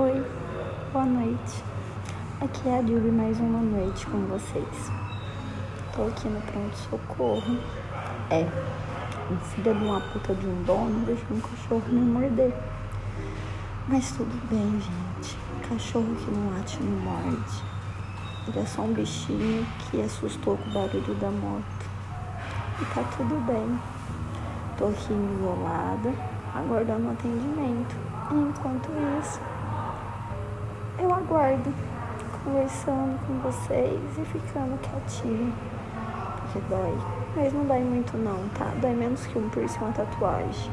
Oi, boa noite. Aqui é a Dilby mais uma noite com vocês. Tô aqui no pronto-socorro. É, um filho de uma puta de um dono deixou um cachorro me morder. Mas tudo bem, gente. Cachorro que não late não morde. Ele é só um bichinho que assustou com o barulho da moto. E tá tudo bem. Tô aqui isolada, aguardando atendimento. E enquanto isso, aguardo, conversando com vocês e ficando quietinho. Porque dói. Mas não dói muito não, tá? Dói menos que um piercing uma tatuagem.